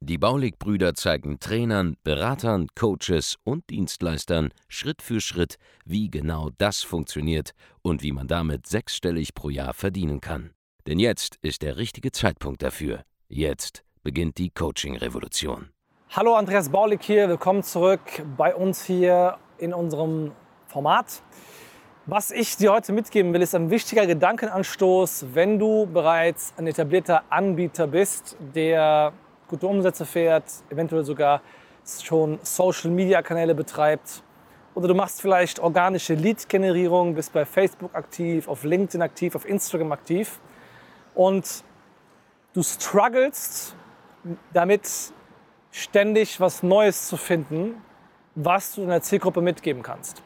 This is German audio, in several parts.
Die Baulig-Brüder zeigen Trainern, Beratern, Coaches und Dienstleistern Schritt für Schritt, wie genau das funktioniert und wie man damit sechsstellig pro Jahr verdienen kann. Denn jetzt ist der richtige Zeitpunkt dafür. Jetzt beginnt die Coaching-Revolution. Hallo, Andreas Baulig hier. Willkommen zurück bei uns hier in unserem Format. Was ich dir heute mitgeben will, ist ein wichtiger Gedankenanstoß, wenn du bereits ein etablierter Anbieter bist, der gute Umsätze fährt, eventuell sogar schon Social-Media-Kanäle betreibt. Oder du machst vielleicht organische Lead-Generierung, bist bei Facebook aktiv, auf LinkedIn aktiv, auf Instagram aktiv. Und du strugglest damit, ständig was Neues zu finden, was du in der Zielgruppe mitgeben kannst.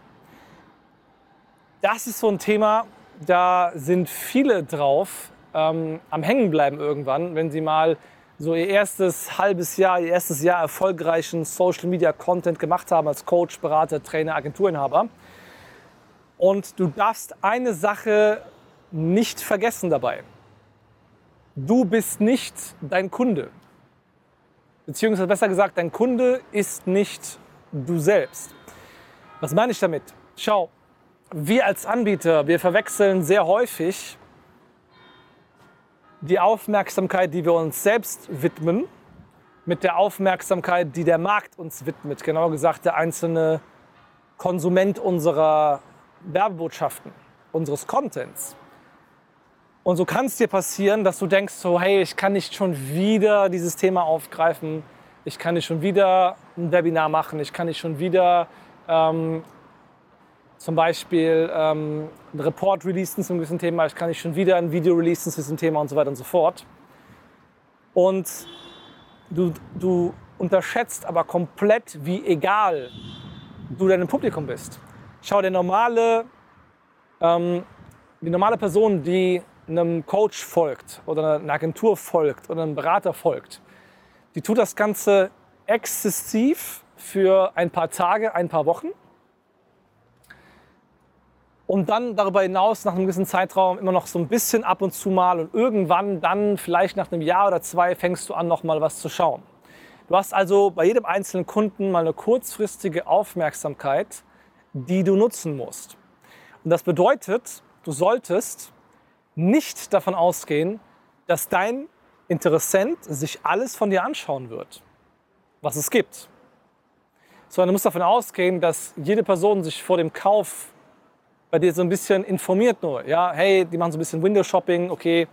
Das ist so ein Thema, da sind viele drauf ähm, am Hängenbleiben irgendwann, wenn sie mal so ihr erstes halbes Jahr, ihr erstes Jahr erfolgreichen Social Media Content gemacht haben als Coach, Berater, Trainer, Agenturinhaber. Und du darfst eine Sache nicht vergessen dabei. Du bist nicht dein Kunde. Beziehungsweise besser gesagt, dein Kunde ist nicht du selbst. Was meine ich damit? Schau, wir als Anbieter, wir verwechseln sehr häufig die Aufmerksamkeit, die wir uns selbst widmen, mit der Aufmerksamkeit, die der Markt uns widmet. Genauer gesagt, der einzelne Konsument unserer Werbebotschaften, unseres Contents. Und so kann es dir passieren, dass du denkst, so, hey, ich kann nicht schon wieder dieses Thema aufgreifen, ich kann nicht schon wieder ein Webinar machen, ich kann nicht schon wieder ähm, zum Beispiel ähm, einen Report releasen zu einem gewissen Thema, ich kann nicht schon wieder ein Video releasen zu diesem Thema und so weiter und so fort. Und du, du unterschätzt aber komplett, wie egal du deinem Publikum bist. Schau, der normale, ähm, die normale Person, die einem Coach folgt oder einer Agentur folgt oder einem Berater folgt, die tut das Ganze exzessiv für ein paar Tage, ein paar Wochen und dann darüber hinaus nach einem gewissen Zeitraum immer noch so ein bisschen ab und zu mal und irgendwann dann vielleicht nach einem Jahr oder zwei fängst du an, noch mal was zu schauen. Du hast also bei jedem einzelnen Kunden mal eine kurzfristige Aufmerksamkeit, die du nutzen musst. Und das bedeutet, du solltest nicht davon ausgehen, dass dein Interessent sich alles von dir anschauen wird, was es gibt. Sondern du musst davon ausgehen, dass jede Person sich vor dem Kauf bei dir so ein bisschen informiert nur. Ja, hey, die machen so ein bisschen Window-Shopping, okay,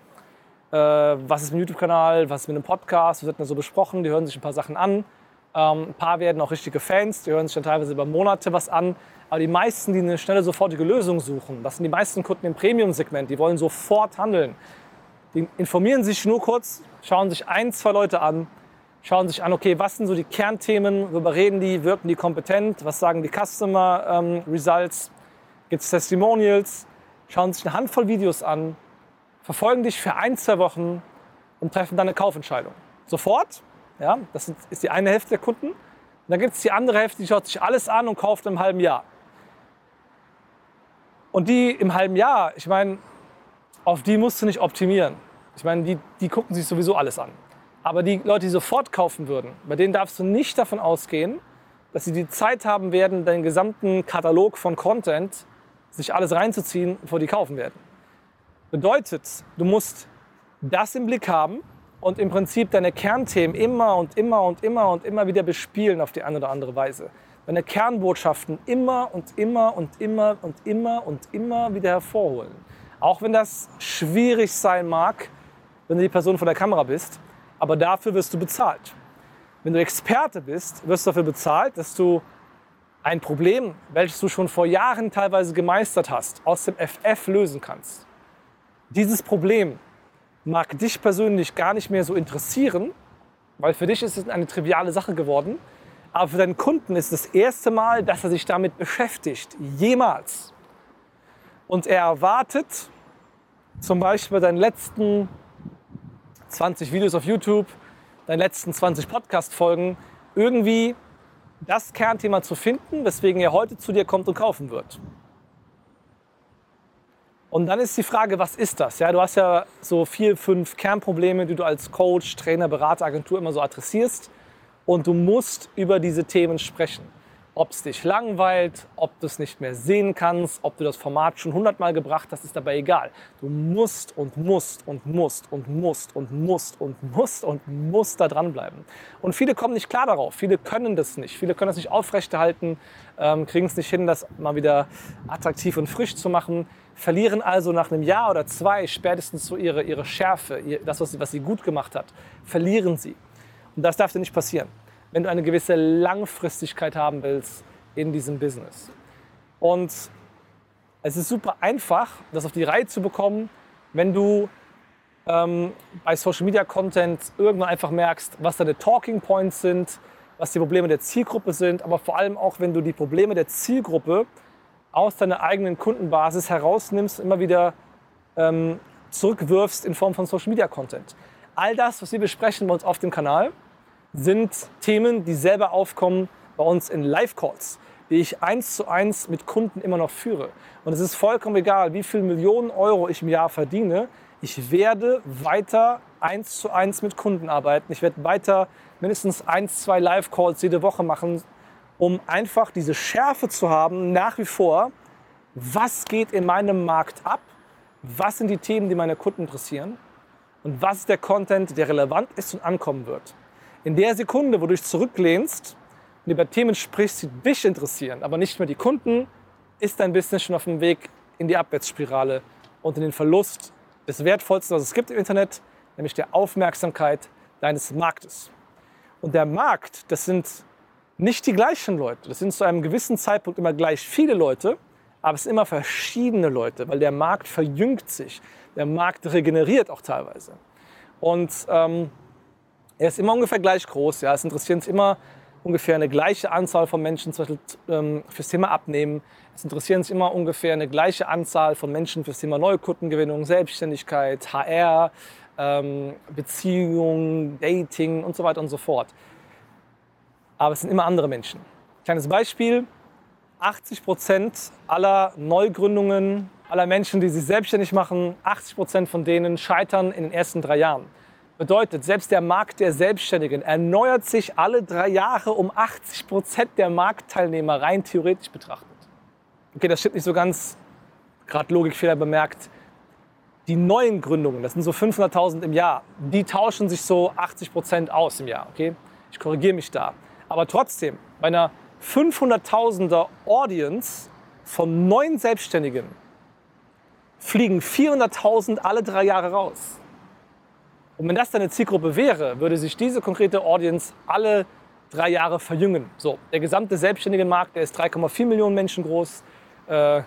äh, was ist mit dem YouTube-Kanal, was ist mit dem Podcast, was wird denn so besprochen, die hören sich ein paar Sachen an. Ähm, ein paar werden auch richtige Fans, die hören sich dann teilweise über Monate was an. Aber die meisten, die eine schnelle, sofortige Lösung suchen, das sind die meisten Kunden im Premium-Segment, die wollen sofort handeln. Die informieren sich nur kurz, schauen sich ein, zwei Leute an, schauen sich an, okay, was sind so die Kernthemen, worüber reden die, wirken die kompetent, was sagen die Customer ähm, Results, gibt es Testimonials, schauen sich eine Handvoll Videos an, verfolgen dich für ein, zwei Wochen und treffen dann eine Kaufentscheidung. Sofort, ja, das ist die eine Hälfte der Kunden. Und dann gibt es die andere Hälfte, die schaut sich alles an und kauft im halben Jahr. Und die im halben Jahr, ich meine, auf die musst du nicht optimieren. Ich meine, die, die gucken sich sowieso alles an. Aber die Leute, die sofort kaufen würden, bei denen darfst du nicht davon ausgehen, dass sie die Zeit haben werden, deinen gesamten Katalog von Content sich alles reinzuziehen, bevor die kaufen werden. Bedeutet, du musst das im Blick haben und im Prinzip deine Kernthemen immer und immer und immer und immer wieder bespielen auf die eine oder andere Weise. Deine Kernbotschaften immer und immer und immer und immer und immer wieder hervorholen. Auch wenn das schwierig sein mag, wenn du die Person vor der Kamera bist, aber dafür wirst du bezahlt. Wenn du Experte bist, wirst du dafür bezahlt, dass du ein Problem, welches du schon vor Jahren teilweise gemeistert hast, aus dem FF lösen kannst. Dieses Problem mag dich persönlich gar nicht mehr so interessieren, weil für dich ist es eine triviale Sache geworden, aber für deinen Kunden ist es das erste Mal, dass er sich damit beschäftigt, jemals. Und er erwartet zum Beispiel bei deinen letzten 20 Videos auf YouTube, deinen letzten 20 Podcast-Folgen irgendwie das Kernthema zu finden, weswegen er heute zu dir kommt und kaufen wird. Und dann ist die Frage, was ist das? Ja, du hast ja so vier, fünf Kernprobleme, die du als Coach, Trainer, Berater, Agentur immer so adressierst. Und du musst über diese Themen sprechen ob es dich langweilt, ob du es nicht mehr sehen kannst, ob du das Format schon hundertmal gebracht hast, ist dabei egal. Du musst und musst und musst und musst und musst und musst und musst da dranbleiben. Und viele kommen nicht klar darauf, viele können das nicht, viele können das nicht aufrechterhalten, ähm, kriegen es nicht hin, das mal wieder attraktiv und frisch zu machen, verlieren also nach einem Jahr oder zwei spätestens so ihre, ihre Schärfe, das, was sie, was sie gut gemacht hat, verlieren sie. Und das darf dir nicht passieren wenn du eine gewisse Langfristigkeit haben willst in diesem Business. Und es ist super einfach, das auf die Reihe zu bekommen, wenn du ähm, bei Social Media Content irgendwann einfach merkst, was deine Talking Points sind, was die Probleme der Zielgruppe sind, aber vor allem auch, wenn du die Probleme der Zielgruppe aus deiner eigenen Kundenbasis herausnimmst, immer wieder ähm, zurückwirfst in Form von Social Media Content. All das, was wir besprechen bei uns auf dem Kanal, sind Themen, die selber aufkommen bei uns in Live-Calls, die ich eins zu eins mit Kunden immer noch führe. Und es ist vollkommen egal, wie viele Millionen Euro ich im Jahr verdiene. Ich werde weiter eins zu eins mit Kunden arbeiten. Ich werde weiter mindestens eins, zwei Live-Calls jede Woche machen, um einfach diese Schärfe zu haben, nach wie vor, was geht in meinem Markt ab, was sind die Themen, die meine Kunden interessieren und was ist der Content, der relevant ist und ankommen wird. In der Sekunde, wo du dich zurücklehnst und über Themen sprichst, die dich interessieren, aber nicht mehr die Kunden, ist dein Business schon auf dem Weg in die Abwärtsspirale und in den Verlust des Wertvollsten, was es gibt im Internet, nämlich der Aufmerksamkeit deines Marktes. Und der Markt, das sind nicht die gleichen Leute. Das sind zu einem gewissen Zeitpunkt immer gleich viele Leute, aber es sind immer verschiedene Leute, weil der Markt verjüngt sich. Der Markt regeneriert auch teilweise. Und ähm, er ist immer ungefähr gleich groß. Ja. Es interessiert uns immer ungefähr eine gleiche Anzahl von Menschen zum Beispiel, ähm, fürs Thema Abnehmen. Es interessiert uns immer ungefähr eine gleiche Anzahl von Menschen fürs Thema Neukundengewinnung, Selbstständigkeit, HR, ähm, Beziehung, Dating und so weiter und so fort. Aber es sind immer andere Menschen. Kleines Beispiel. 80 Prozent aller Neugründungen, aller Menschen, die sich selbstständig machen, 80 Prozent von denen scheitern in den ersten drei Jahren. Bedeutet, selbst der Markt der Selbstständigen erneuert sich alle drei Jahre um 80 Prozent der Marktteilnehmer rein theoretisch betrachtet. Okay, das stimmt nicht so ganz. Gerade Logikfehler bemerkt. Die neuen Gründungen, das sind so 500.000 im Jahr, die tauschen sich so 80 Prozent aus im Jahr. Okay, ich korrigiere mich da. Aber trotzdem, bei einer 500.000er Audience von neun Selbstständigen fliegen 400.000 alle drei Jahre raus. Und wenn das deine Zielgruppe wäre, würde sich diese konkrete Audience alle drei Jahre verjüngen. So, der gesamte selbstständige Markt, der ist 3,4 Millionen Menschen groß. Äh,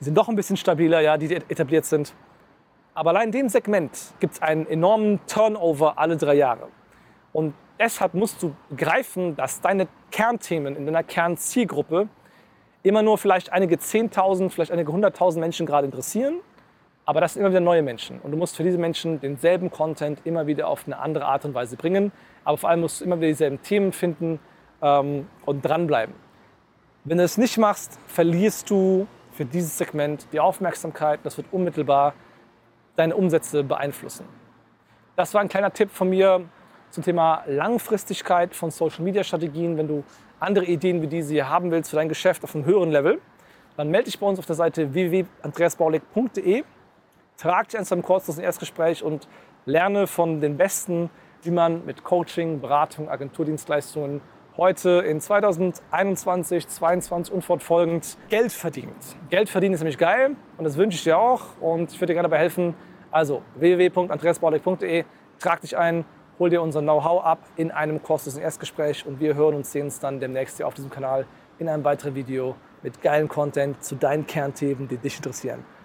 die sind doch ein bisschen stabiler, ja, die etabliert sind. Aber allein in dem Segment gibt es einen enormen Turnover alle drei Jahre. Und deshalb musst du begreifen, dass deine Kernthemen in deiner Kernzielgruppe immer nur vielleicht einige 10.000, vielleicht einige 100.000 Menschen gerade interessieren aber das sind immer wieder neue Menschen. Und du musst für diese Menschen denselben Content immer wieder auf eine andere Art und Weise bringen. Aber vor allem musst du immer wieder dieselben Themen finden ähm, und dranbleiben. Wenn du es nicht machst, verlierst du für dieses Segment die Aufmerksamkeit. Das wird unmittelbar deine Umsätze beeinflussen. Das war ein kleiner Tipp von mir zum Thema Langfristigkeit von Social Media Strategien. Wenn du andere Ideen wie diese hier haben willst für dein Geschäft auf einem höheren Level, dann melde dich bei uns auf der Seite www.andreasbaulig.de trag dich zu einem kostenlosen Erstgespräch und lerne von den Besten, wie man mit Coaching, Beratung, Agenturdienstleistungen heute in 2021, 2022 und fortfolgend Geld verdient. Geld verdienen ist nämlich geil und das wünsche ich dir auch und ich würde dir gerne dabei helfen. Also www.andreasbaulig.de, trag dich ein, hol dir unser Know-how ab in einem kostenlosen Erstgespräch und wir hören und sehen uns dann demnächst hier auf diesem Kanal in einem weiteren Video mit geilen Content zu deinen Kernthemen, die dich interessieren.